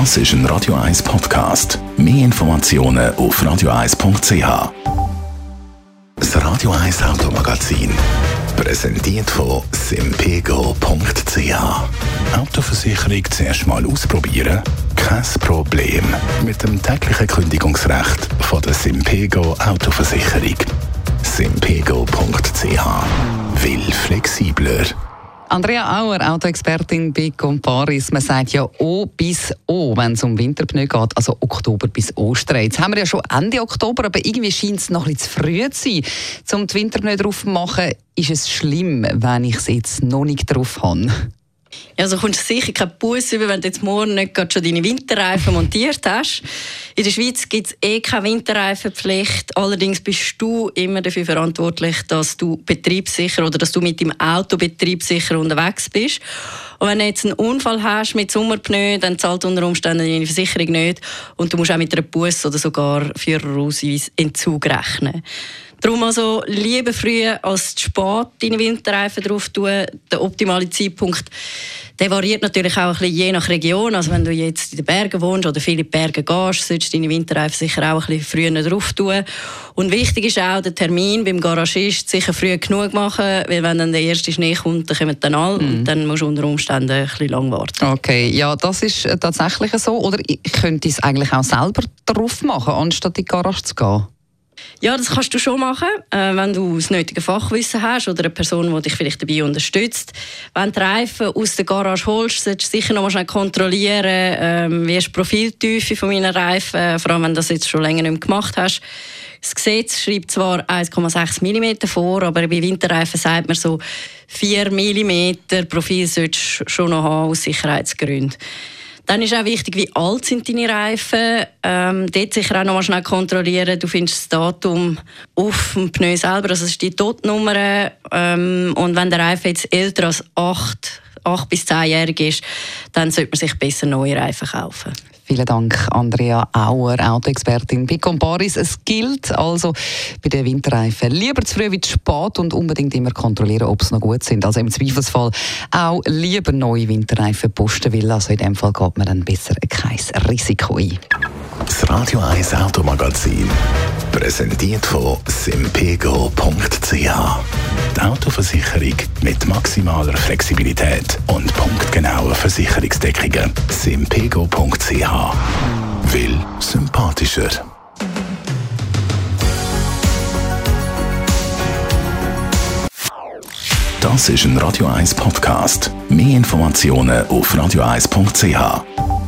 Das ist ein Radio 1 Podcast. Mehr Informationen auf radio1.ch. Das Radio 1 Automagazin. Präsentiert von simpego.ch. Autoversicherung zuerst mal ausprobieren? Kein Problem. Mit dem täglichen Kündigungsrecht von der Simpego Autoversicherung. simpego.ch. Will flexibler. Andrea Auer, Autoexpertin bei Comparis. Man sagt ja O bis O, wenn es um Winterpneu geht, also Oktober bis Ostern. Jetzt haben wir ja schon Ende Oktober, aber irgendwie scheint es noch bisschen zu früh zu sein. Um die Winterpneu drauf zu machen, ist es schlimm, wenn ich es jetzt noch nicht drauf habe. Ja, also kommst du sicher keinen Bus über, wenn du jetzt morgen nicht schon deine Winterreifen montiert hast. In der Schweiz gibt es eh keine Winterreifenpflicht. Allerdings bist du immer dafür verantwortlich, dass du betriebssicher oder dass du mit dem Auto betriebssicher unterwegs bist. Und wenn du jetzt einen Unfall hast mit Sommerpneu, dann zahlt unter Umständen deine Versicherung nicht und du musst auch mit einer Bus oder sogar Führerausweis Entzug rechnen. Darum also lieber früh als zu spät deine Winterreifen drauf tun. Der optimale Zeitpunkt der variiert natürlich auch ein bisschen je nach Region. Also wenn du jetzt in den Bergen wohnst oder viele Berge gehst, solltest du deine Winterreifen sicher auch ein bisschen früher drauf tun. Und wichtig ist auch der Termin beim Garagist sicher früh genug machen, weil wenn dann der erste Schnee kommt, dann kommen dann alle mhm. und dann musst du unter Umständen ein bisschen lang warten. Okay, ja, das ist tatsächlich so. Oder könnte ich es eigentlich auch selber drauf machen, anstatt in die Garage zu gehen? Ja, das kannst du schon machen, äh, wenn du das nötige Fachwissen hast oder eine Person, die dich vielleicht dabei unterstützt. Wenn du Reifen aus der Garage holst, solltest du sicher noch mal schnell kontrollieren, ähm, wie ist die Profiltiefe von meinen Reifen, äh, vor allem wenn du das jetzt schon länger nicht mehr gemacht hast. Das Gesetz schreibt zwar 1,6 mm vor, aber bei Winterreifen sagt man so 4 mm Profil solltest du schon noch haben aus Sicherheitsgründen. Dann ist auch wichtig, wie alt sind deine Reifen. Ähm, dort sicher auch noch mal schnell kontrollieren. Du findest das Datum auf dem Pneu selber, also das ist die Totnummer. Ähm, und wenn der Reifen jetzt älter als 8, 8 bis 10-jährig ist, dann sollte man sich besser neue Reifen kaufen. Vielen Dank, Andrea Auer, Autoexpertin bei Comparis. Es gilt also bei den Winterreifen lieber zu früh wie zu spät und unbedingt immer kontrollieren, ob sie noch gut sind. Also im Zweifelsfall auch lieber neue Winterreifen posten will. Also in dem Fall geht man dann besser kein Risiko ein. Das Radio 1 Automagazin präsentiert von simpego.ch. Die Autoversicherung mit maximaler Flexibilität und punktgenauer Versicherungsdeckungen. simpego.ch Will sympathischer. Das ist ein Radio 1 Podcast. Mehr Informationen auf radio1.ch.